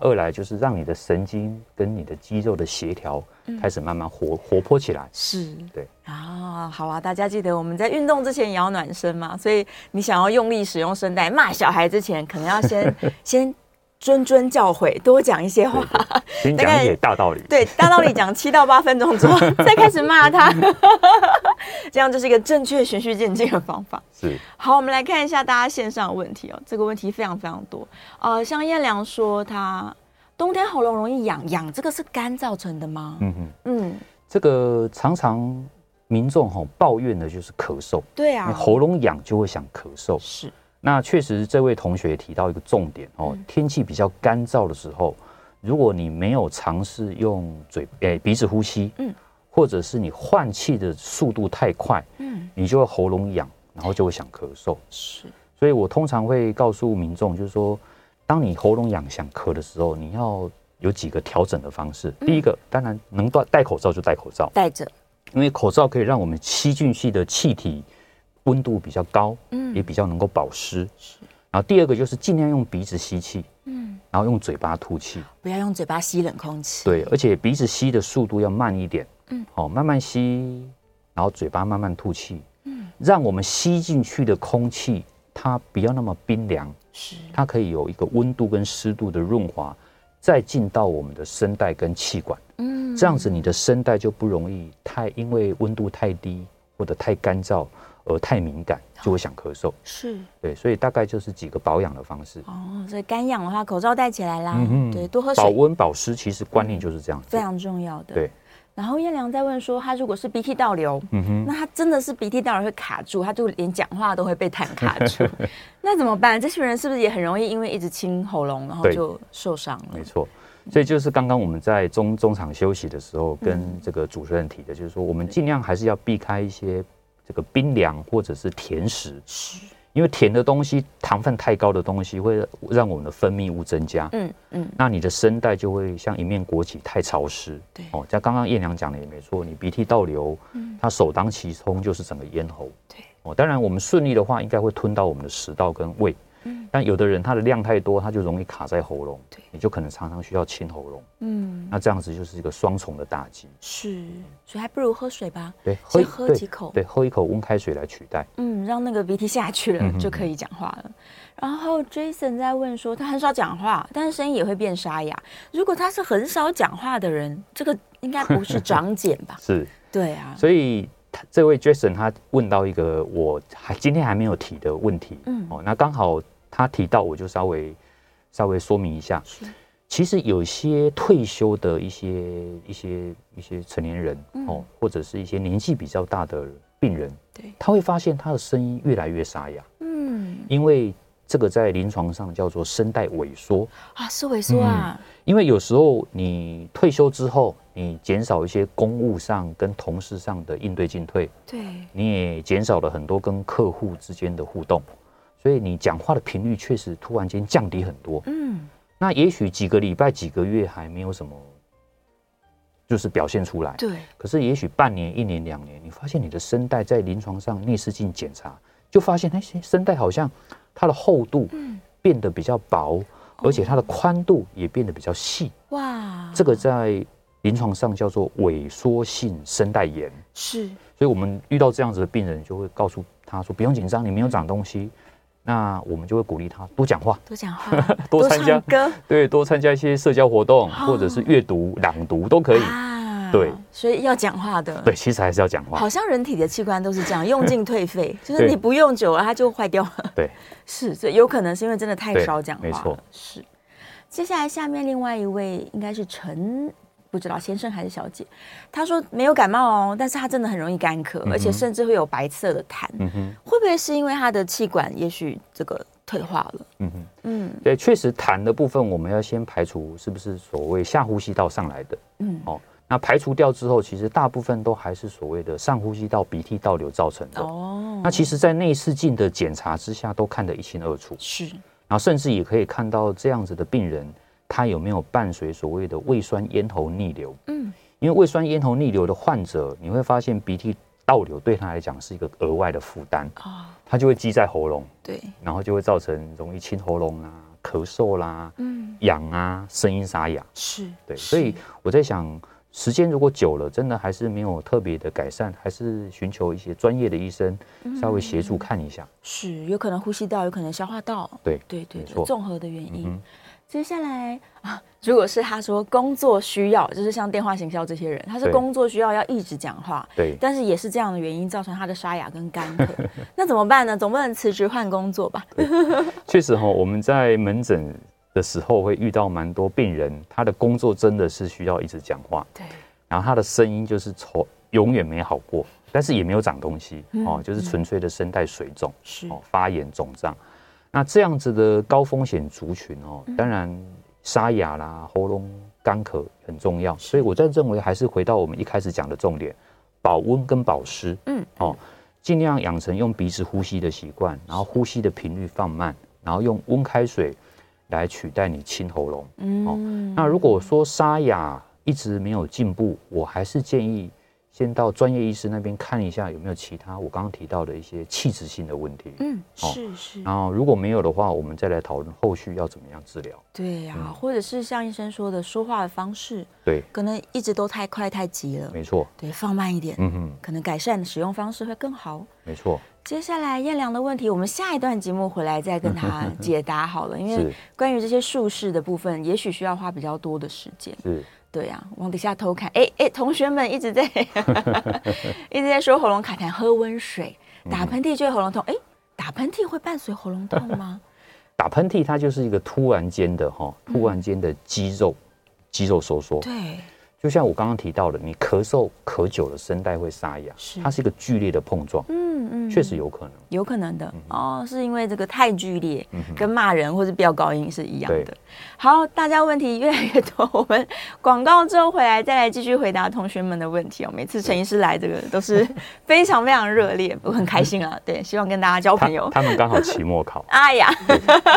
S2: 二来就是让你的神经跟你的肌肉的协调开始慢慢活活泼起来。
S1: 是，
S2: 对
S1: 啊，好啊，大家记得我们在运动之前也要暖身嘛，所以你想要用力使用声带骂小孩之前，可能要先 先。谆谆教诲，多讲一些话，
S2: 先讲一些大道理。
S1: 对，大道理讲七到八分钟之后，再开始骂他，这样就是一个正确循序渐进的方法。
S2: 是。
S1: 好，我们来看一下大家线上的问题哦。这个问题非常非常多。呃，像燕良说，他冬天喉咙容易痒，痒这个是干造成的吗？嗯嗯嗯，
S2: 这个常常民众哈抱怨的就是咳嗽。
S1: 对啊，
S2: 喉咙痒就会想咳嗽。
S1: 是。
S2: 那确实，这位同学提到一个重点哦，天气比较干燥的时候，如果你没有尝试用嘴诶鼻子呼吸，嗯，或者是你换气的速度太快，嗯，你就会喉咙痒，然后就会想咳嗽。是，所以我通常会告诉民众，就是说，当你喉咙痒想咳的时候，你要有几个调整的方式。第一个，当然能戴戴口罩就戴口罩，
S1: 戴着，
S2: 因为口罩可以让我们吸进去的气体。温度比较高，嗯，也比较能够保湿。是，然后第二个就是尽量用鼻子吸气，嗯，然后用嘴巴吐气，
S1: 不要用嘴巴吸冷空气。
S2: 对，而且鼻子吸的速度要慢一点，嗯，好，慢慢吸，然后嘴巴慢慢吐气，嗯，让我们吸进去的空气它不要那么冰凉，是。它可以有一个温度跟湿度的润滑，再进到我们的声带跟气管，嗯，这样子你的声带就不容易太因为温度太低或者太干燥而太敏感，就会想咳嗽。是对，所以大概就是几个保养的方式。
S1: 哦，所以干痒的话，口罩戴起来啦，嗯、对，多喝水，
S2: 保温保湿，其实观念就是这样子，
S1: 非常重要的。
S2: 对。
S1: 然后燕良在问说，他如果是鼻涕倒流，嗯哼，那他真的是鼻涕倒流会卡住，他就连讲话都会被痰卡住，那怎么办？这群人是不是也很容易因为一直清喉咙，然后就受伤了？
S2: 没错，所以就是刚刚我们在中中场休息的时候，跟这个主持人提的，就是说我们尽量还是要避开一些这个冰凉或者是甜食。因为甜的东西，糖分太高的东西会让我们的分泌物增加，嗯嗯，那你的声带就会像一面国旗，太潮湿，对哦。像刚刚燕娘讲的也没错，你鼻涕倒流，嗯，它首当其冲就是整个咽喉，对哦。当然我们顺利的话，应该会吞到我们的食道跟胃。嗯，但有的人他的量太多，他就容易卡在喉咙，对，你就可能常常需要清喉咙。嗯，那这样子就是一个双重的打击。
S1: 是，所以还不如喝水吧。
S2: 对，
S1: 先喝几口，
S2: 对，喝一口温开水来取代。
S1: 嗯，让那个鼻涕下去了，就可以讲话了。然后 Jason 在问说，他很少讲话，但是声音也会变沙哑。如果他是很少讲话的人，这个应该不是长茧吧？
S2: 是，
S1: 对啊。
S2: 所以这位 Jason 他问到一个我还今天还没有提的问题。嗯，哦，那刚好。他提到，我就稍微稍微说明一下。是，其实有些退休的一些一些一些成年人哦，或者是一些年纪比较大的病人，对，他会发现他的声音越来越沙哑。嗯，因为这个在临床上叫做声带萎缩
S1: 啊，是萎缩啊。
S2: 因为有时候你退休之后，你减少一些公务上跟同事上的应对进退，对，你也减少了很多跟客户之间的互动。所以你讲话的频率确实突然间降低很多，嗯，那也许几个礼拜、几个月还没有什么，就是表现出来，对。可是也许半年、一年、两年，你发现你的声带在临床上内视镜检查，就发现那些声带好像它的厚度变得比较薄，而且它的宽度也变得比较细。哇，这个在临床上叫做萎缩性声带炎。是，所以我们遇到这样子的病人，就会告诉他说：“不用紧张，你没有长东西。”那我们就会鼓励他多讲话，
S1: 多讲话，
S2: 多参加歌，对，多参加一些社交活动，或者是阅读、朗读都可以。对，
S1: 所以要讲话的。
S2: 对，其实还是要讲话。
S1: 好像人体的器官都是这样，用进退废，就是你不用久了，它就坏掉了。
S2: 对，
S1: 是，所以有可能是因为真的太少讲话。没错，是。接下来下面另外一位应该是陈。不知道先生还是小姐，他说没有感冒哦，但是他真的很容易干咳，嗯、而且甚至会有白色的痰。嗯哼，会不会是因为他的气管也许这个退化了？嗯哼，嗯，
S2: 对，确实痰的部分我们要先排除是不是所谓下呼吸道上来的。嗯，哦，那排除掉之后，其实大部分都还是所谓的上呼吸道鼻涕倒流造成的。哦，那其实，在内视镜的检查之下，都看得一清二楚。是，然后甚至也可以看到这样子的病人。他有没有伴随所谓的胃酸咽喉逆流？嗯，因为胃酸咽喉逆流的患者，你会发现鼻涕倒流对他来讲是一个额外的负担啊，他就会积在喉咙，对，然后就会造成容易清喉咙啊、咳嗽啦、嗯、痒啊、声音沙哑，是对，所以我在想，时间如果久了，真的还是没有特别的改善，还是寻求一些专业的医生稍微协助看一下，
S1: 是有可能呼吸道，有可能消化道，
S2: 对
S1: 对对，综合的原因。接下来啊，如果是他说工作需要，就是像电话行销这些人，他是工作需要要一直讲话，对，但是也是这样的原因造成他的沙哑跟干咳，那怎么办呢？总不能辞职换工作吧？
S2: 确实哈，我们在门诊的时候会遇到蛮多病人，他的工作真的是需要一直讲话，对，然后他的声音就是从永远没好过，但是也没有长东西哦，嗯、就是纯粹的声带水肿，是。哦，发炎肿胀。那这样子的高风险族群哦，当然沙哑啦、喉咙干咳很重要，所以我在认为还是回到我们一开始讲的重点，保温跟保湿，嗯，哦，尽量养成用鼻子呼吸的习惯，然后呼吸的频率放慢，然后用温开水来取代你清喉咙，嗯，哦，那如果说沙哑一直没有进步，我还是建议先到专业医师那边看一下有没有其他我刚刚提到的一些器质性的问题。
S1: 嗯，是是。
S2: 然后如果没有的话，我们再来讨论后续要怎么样治疗。
S1: 对呀、啊嗯，或者是像医生说的，说话的方式，
S2: 对，
S1: 可能一直都太快太急了。
S2: 没错。
S1: 对，放慢一点。
S2: 嗯哼，
S1: 可能改善使用方式会更好。
S2: 没错。
S1: 接下来燕良的问题，我们下一段节目回来再跟他 解答好了，因为关于这些术式的部分，也许需要花比较多的时间。
S2: 是。
S1: 对呀、啊，往底下偷看，哎哎，同学们一直在 一直在说喉咙卡痰，喝温水，打喷嚏就会喉咙痛。哎，打喷嚏会伴随喉咙痛吗？
S2: 打喷嚏它就是一个突然间的哈，突然间的肌肉、嗯、肌肉收缩。
S1: 对，
S2: 就像我刚刚提到的，你咳嗽咳久了，声带会沙哑，是它是一个剧烈的碰撞。嗯嗯，确实有可能。
S1: 有可能的、嗯、哦，是因为这个太剧烈，嗯、跟骂人或是飙高音是一样的。好，大家问题越来越多，我们广告之后回来再来继续回答同学们的问题哦。每次陈医师来，这个都是 非常非常热烈，我很开心啊。对，希望跟大家交朋友。
S2: 他，他们刚好期末考，
S1: 哎呀，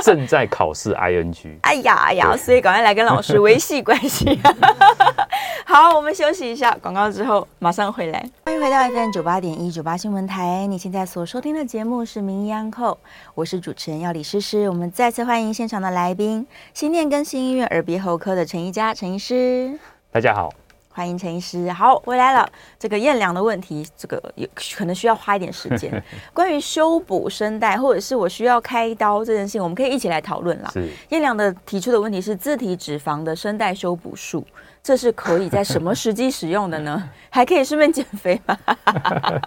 S2: 正在考试 ing，
S1: 哎呀哎呀，所以赶快来跟老师维系关系。好，我们休息一下，广告之后马上回来。欢迎回到 FM 九八点一九八新闻台，你现在所收听的节目是《名医安扣》，我是主持人药李诗诗。我们再次欢迎现场的来宾，新店更新医院耳鼻喉科的陈宜佳陈医师。
S2: 大家好，
S1: 欢迎陈医师。好，回来了。这个彦良的问题，这个有可能需要花一点时间。关于修补声带，或者是我需要开刀这件事情，我们可以一起来讨论啦。是彦良的提出的问题是自体脂肪的声带修补术。这是可以在什么 时机使用的呢？还可以顺便减肥吗？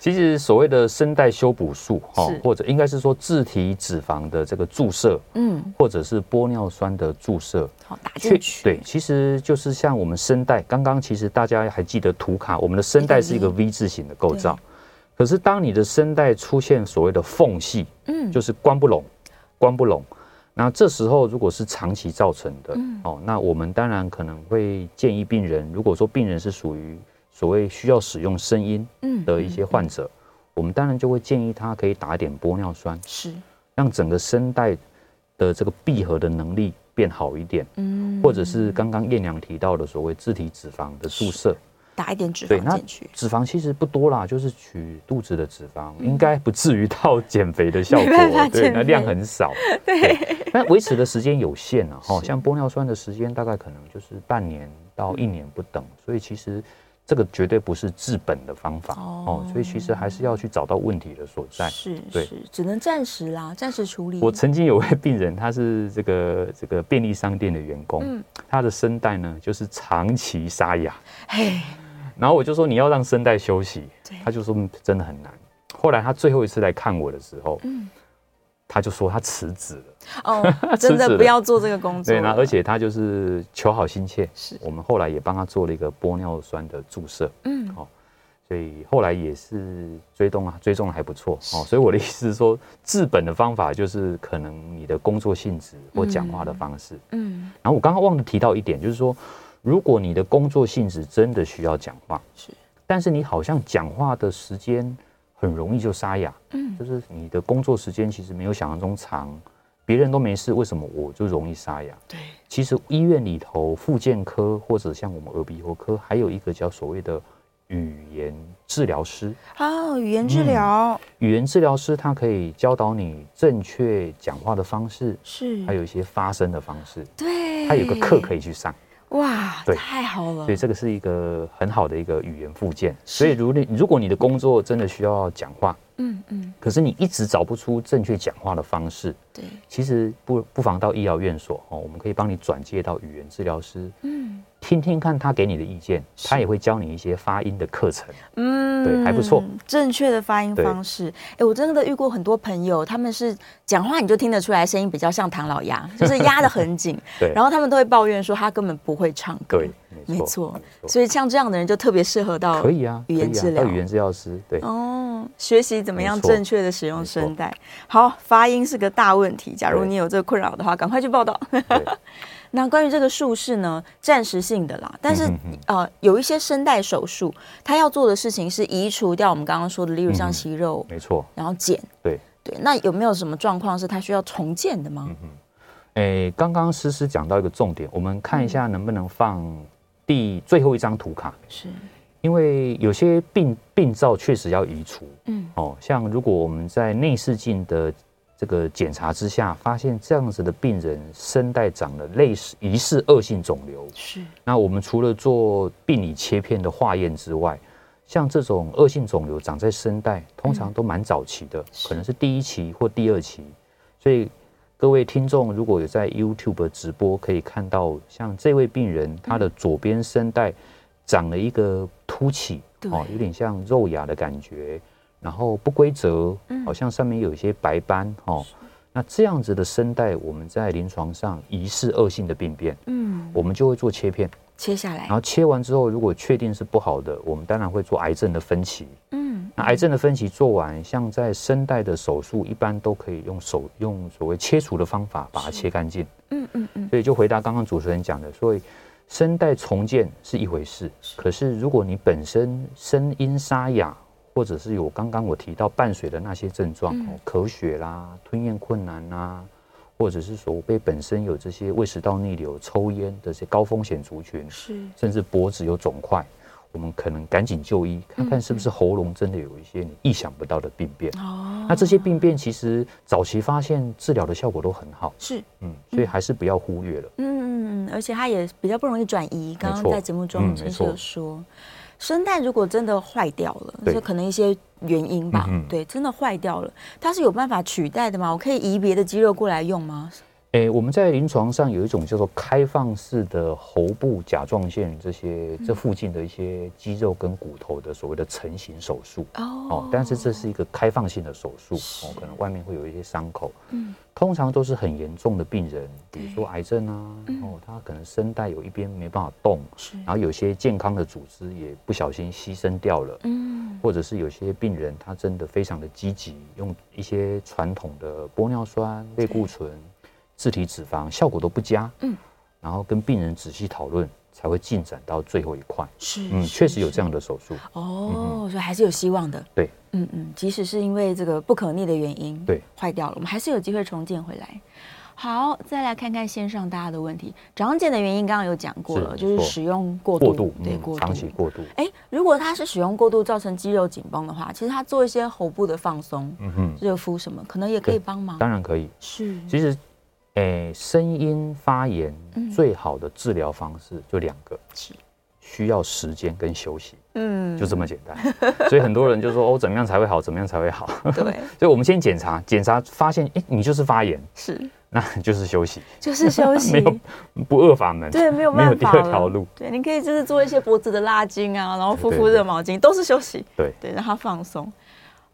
S2: 其实所谓的声带修补术，哈，或者应该是说自体脂肪的这个注射，嗯，或者是玻尿酸的注射，
S1: 好打进去。
S2: 对，其实就是像我们声带，刚刚其实大家还记得图卡，我们的声带是一个 V 字形的构造。可是当你的声带出现所谓的缝隙，嗯，就是关不拢，关不拢。那这时候如果是长期造成的，嗯、哦，那我们当然可能会建议病人，如果说病人是属于所谓需要使用声音的一些患者，嗯。嗯嗯、我们当然就会建议他可以打一点玻尿酸，是。让整个声带的这个闭合的能力变好一点，嗯，或者是刚刚燕良提到的所谓自体脂肪的注射。
S1: 打一点脂肪进去，
S2: 脂肪其实不多啦，就是取肚子的脂肪，嗯、应该不至于到减肥的效果。对，那量很少。对，但维持的时间有限啊。哈，像玻尿酸的时间大概可能就是半年到一年不等，所以其实这个绝对不是治本的方法哦。所以其实还是要去找到问题的所在。
S1: 是，对，是，只能暂时啦，暂时处理。
S2: 我曾经有位病人，他是这个这个便利商店的员工，嗯、他的声带呢就是长期沙哑。嘿。然后我就说你要让声带休息，他就说真的很难。后来他最后一次来看我的时候，嗯，他就说他辞职了。
S1: 哦，真的不要做这个工作。
S2: 对，那而且他就是求好心切。是，我们后来也帮他做了一个玻尿酸的注射。嗯，好，所以后来也是追踪啊，追踪的还不错。哦，所以我的意思是说，治本的方法就是可能你的工作性质或讲话的方式。嗯，然后我刚刚忘了提到一点，就是说。如果你的工作性质真的需要讲话，是，但是你好像讲话的时间很容易就沙哑，嗯，就是你的工作时间其实没有想象中长，别人都没事，为什么我就容易沙哑？对，其实医院里头复健科或者像我们耳鼻喉科，还有一个叫所谓的语言治疗师。
S1: 哦，语言治疗，
S2: 嗯，语言治疗师他可以教导你正确讲话的方式，是，还有一些发声的方式，对，他有个课可以去上。
S1: 哇，对，太好了！
S2: 所以这个是一个很好的一个语言附件。所以如你如果你的工作真的需要讲话，嗯嗯，可是你一直找不出正确讲话的方式，对，其实不不妨到医疗院所哦，我们可以帮你转介到语言治疗师，嗯。听听看他给你的意见，他也会教你一些发音的课程，嗯，对，还不错，
S1: 正确的发音方式。哎，我真的遇过很多朋友，他们是讲话你就听得出来声音比较像唐老鸭，就是压得很紧，对，然后他们都会抱怨说他根本不会唱歌，
S2: 对，没错，
S1: 所以像这样的人就特别适合到
S2: 可以啊，
S1: 语言治疗，
S2: 语言治疗师，对，
S1: 哦，学习怎么样正确的使用声带。好，发音是个大问题，假如你有这个困扰的话，赶快去报道。那关于这个术式呢，暂时性的啦，但是呃，有一些声带手术，它要做的事情是移除掉我们刚刚说的，例如像息肉，嗯、没错，然后剪，对对。那有没有什么状况是它需要重建的吗？嗯
S2: 嗯，诶，刚刚诗诗讲到一个重点，我们看一下能不能放第最后一张图卡。是，因为有些病病灶确实要移除，
S1: 嗯，
S2: 哦，像如果我们在内视镜的这个检查之下，发现这样子的病人声带长了类似疑似恶性肿瘤，
S1: 是，
S2: 那我们除了做病理切片的化验之外，像这种恶性肿瘤长在声带，通常都蛮早期的，可能是第一期或第二期，所以各位听众如果有在 YouTube 直播，可以看到像这位病人，他的左边声带长了一个凸起，哦，有点像肉芽的感觉，然后不规则，好像上面有一些白斑，哦，那这样子的声带，我们在临床上疑似恶性的病变，嗯，我们就会做切片。
S1: 切下来，
S2: 然后切完之后，如果确定是不好的，我们当然会做癌症的分期。嗯，那癌症的分期做完，像在声带的手术，一般都可以用手用所谓切除的方法把它切干净。嗯嗯嗯。所以就回答刚刚主持人讲的，所以声带重建是一回事，可是如果你本身声音沙哑，或者是有刚刚我提到伴随的那些症状，咳血啦、吞咽困难啦。或者是说我被本身有这些胃食道逆流、抽烟的这些高风险族群，是甚至脖子有肿块，我们可能赶紧就医，看看是不是喉咙真的有一些你意想不到的病变。哦，那这些病变其实早期发现治疗的效果都很好。是，嗯，所以还是不要忽略了。嗯
S1: 嗯嗯，而且它也比较不容易转移。刚刚在节目中其实有说。声带如果真的坏掉了，就可能一些原因吧。嗯、对，真的坏掉了，它是有办法取代的吗？我可以移别的肌肉过来用吗？
S2: 诶、欸，我们在临床上有一种叫做开放式的喉部甲状腺这些这附近的一些肌肉跟骨头的所谓的成型手术。哦，哦，但是这是一个开放性的手术哦，可能外面会有一些伤口，嗯，通常都是很严重的病人，比如说癌症啊，对哦，他可能声带有一边没办法动，是，然后有些健康的组织也不小心牺牲掉了，嗯，或者是有些病人他真的非常的积极，用一些传统的玻尿酸、类固醇。自体脂肪效果都不佳，嗯，然后跟病人仔细讨论，才会进展到最后一块。是，嗯，确实有这样的手术。
S1: 哦，所以还是有希望的。
S2: 对，
S1: 嗯嗯，即使是因为这个不可逆的原因，对，坏掉了，我们还是有机会重建回来。好，再来看看线上大家的问题。长茧的原因刚刚有讲过了，就是使用过度，过度，对，过度，
S2: 长期过度。
S1: 哎，如果他是使用过度造成肌肉紧绷的话，其实他做一些喉部的放松，嗯哼，热敷什么，可能也可以帮忙。
S2: 当然可以。
S1: 是，
S2: 其实。诶，声音发炎最好的治疗方式就两个，是需要时间跟休息，嗯，就这么简单。所以很多人就说哦，怎么样才会好？怎么样才会好？对，所以我们先检查，检查发现，哎，你就是发炎，是，那就是休息，
S1: 就是休息，
S2: 没有不二法门，
S1: 对，没有办法，
S2: 没有第二条路。
S1: 对，你可以就是做一些脖子的拉筋啊，然后敷敷热毛巾，都是休息，对对，让它放松。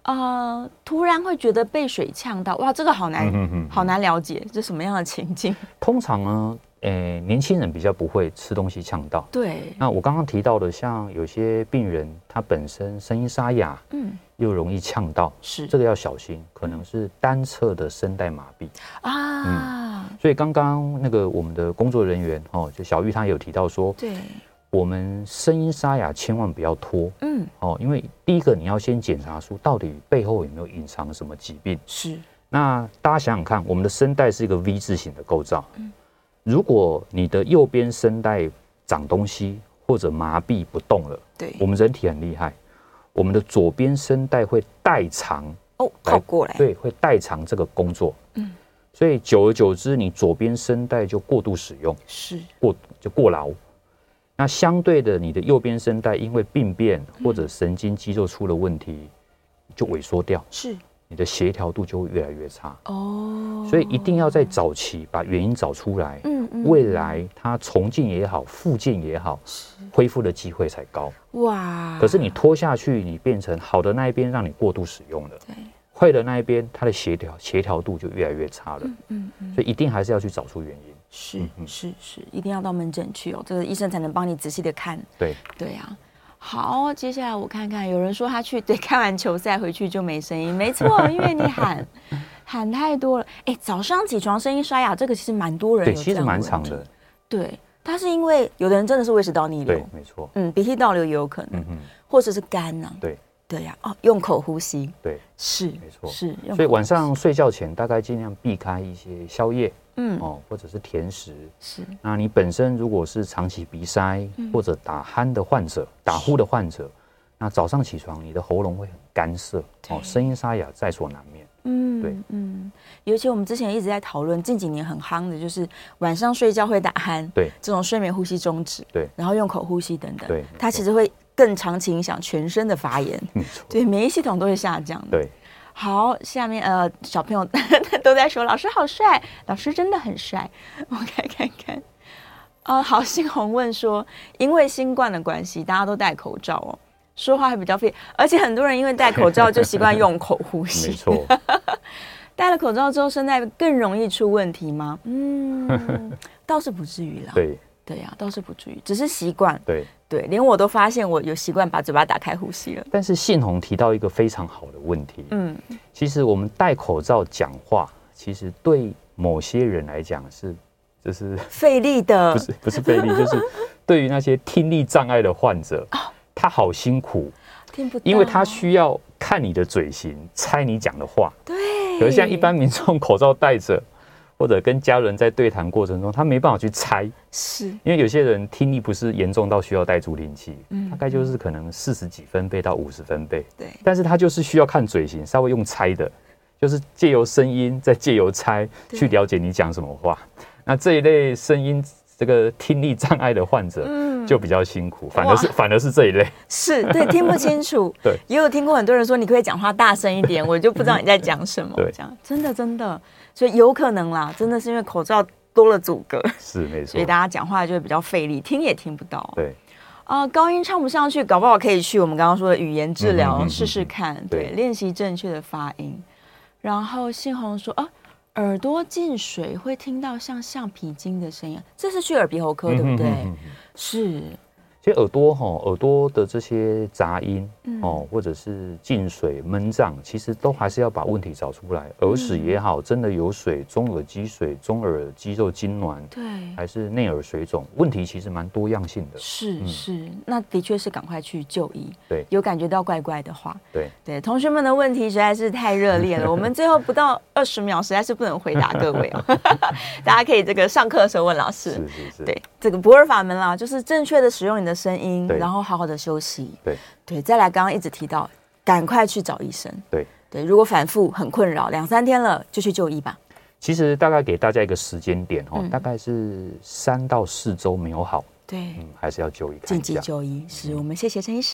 S1: 呃，突然会觉得被水呛到，哇，这个好难，嗯、哼哼好难了解，这什么样的情境？
S2: 通常呢，诶、欸，年轻人比较不会吃东西呛到。
S1: 对。
S2: 那我刚刚提到的，像有些病人，他本身声音沙哑，嗯，又容易呛到，是这个要小心，可能是单侧的声带麻痹啊。嗯。所以刚刚那个我们的工作人员哦，就小玉她有提到说，对。我们声音沙哑千万不要拖，嗯，哦，因为第一个你要先检查出到底背后有没有隐藏什么疾病。是，那大家想想看，我们的声带是一个 V 字形的构造，嗯，如果你的右边声带长东西或者麻痹不动了，对，我们人体很厉害，我们的左边声带会代偿
S1: 哦，靠过来，
S2: 对，会代偿这个工作，嗯，所以久而久之，你左边声带就过度使用，是。过就过劳。那相对的，你的右边声带因为病变或者神经肌肉出了问题，就萎缩掉，是你的协调度就会越来越差哦。所以一定要在早期把原因找出来，嗯嗯，未来它重建也好，复健也好，恢复的机会才高哇。可是你拖下去，你变成好的那一边让你过度使用了，对，坏的那一边它的协调协调度就越来越差了，嗯嗯，所以一定还是要去找出原因。
S1: 是是是，一定要到门诊去哦，这个医生才能帮你仔细的看。
S2: 对
S1: 对啊，好，接下来我看看，有人说他去对看完球赛回去就没声音，没错，因为你喊喊太多了。哎，早上起床声音沙哑，这个其实蛮多人其实蛮长的。对，他是因为有的人真的是胃食道逆流，
S2: 对，没错。
S1: 嗯，鼻涕倒流也有可能，嗯或者是干呢。
S2: 对
S1: 对呀，哦，用口呼吸，
S2: 对，
S1: 是
S2: 没错，
S1: 是。
S2: 所以晚上睡觉前大概尽量避开一些宵夜。嗯哦，或者是甜食是。那你本身如果是长期鼻塞或者打鼾的患者，打呼的患者，那早上起床你的喉咙会很干涩哦，声音沙哑在所难免。嗯，对，
S1: 嗯，尤其我们之前一直在讨论，近几年很夯的就是晚上睡觉会打鼾，
S2: 对，
S1: 这种睡眠呼吸中止，
S2: 对，
S1: 然后用口呼吸等等，
S2: 对，
S1: 它其实会更长期影响全身的发炎，没错，对，免疫系统都会下降。
S2: 对，
S1: 好，下面呃，小朋友 都在说老师好帅，老师真的很帅，我看看看，呃，好，新红问说，因为新冠的关系，大家都戴口罩哦。说话还比较费，而且很多人因为戴口罩就习惯用口呼吸。
S2: 没错，
S1: 戴了口罩之后，声带更容易出问题吗？嗯，倒是不至于啦。
S2: 对
S1: 对呀、啊，倒是不至于，只是习惯。
S2: 对
S1: 对，连我都发现我有习惯把嘴巴打开呼吸了。
S2: 但是信宏提到一个非常好的问题，嗯，其实我们戴口罩讲话，其实对某些人来讲是就是
S1: 费力的，
S2: 不是不是费力，就是对于那些听力障碍的患者。他好辛苦，
S1: 听不到，
S2: 因为他需要看你的嘴型，猜你讲的话。
S1: 对。
S2: 可是像一般民众口罩戴着，或者跟家人在对谈过程中，他没办法去猜。
S1: 是。因
S2: 为有些人听力不是严重到需要戴助听器，嗯，大概就是可能四十几分贝到五十分贝。
S1: 对。
S2: 但是他就是需要看嘴型，稍微用猜的，就是借由声音，再借由猜去了解你讲什么话。那这一类声音。这个听力障碍的患者，就比较辛苦，嗯、反而是反而是这一类，
S1: 是对听不清楚，
S2: 对，
S1: 也有听过很多人说，你可以讲话大声一点，我就不知道你在讲什么，对，这样。真的真的，所以有可能啦，真的是因为口罩多了阻隔，
S2: 是没错，
S1: 所以大家讲话就会比较费力，听也听不到，
S2: 对，
S1: 啊、呃，高音唱不上去，搞不好可以去我们刚刚说的语言治疗试试看，对，练习正确的发音，然后信宏说啊。耳朵进水会听到像橡皮筋的声音，这是去耳鼻喉科，对不对？嗯、哼哼哼是。
S2: 其实耳朵哈，耳朵的这些杂音哦，或者是进水闷胀，其实都还是要把问题找出来。耳屎也好，真的有水，中耳积水，中耳肌肉痉挛，对，还是内耳水肿，问题其实蛮多样性的。
S1: 是是，那的确是赶快去就医。
S2: 对，
S1: 有感觉到怪怪的话，
S2: 对
S1: 对，同学们的问题实在是太热烈了，我们最后不到二十秒，实在是不能回答各位哦。大家可以这个上课的时候问老师。
S2: 是是是，
S1: 对，这个不二法门啦，就是正确的使用你的声音，然后好好的休息。
S2: 对
S1: 对，再来，刚刚一直提到，赶快去找医生。
S2: 对
S1: 对，如果反复很困扰，两三天了，就去就医吧。
S2: 其实大概给大家一个时间点哦，大概是三到四周没有好，
S1: 对，
S2: 嗯，还是要就医，
S1: 紧急就医。是我们谢谢陈医师。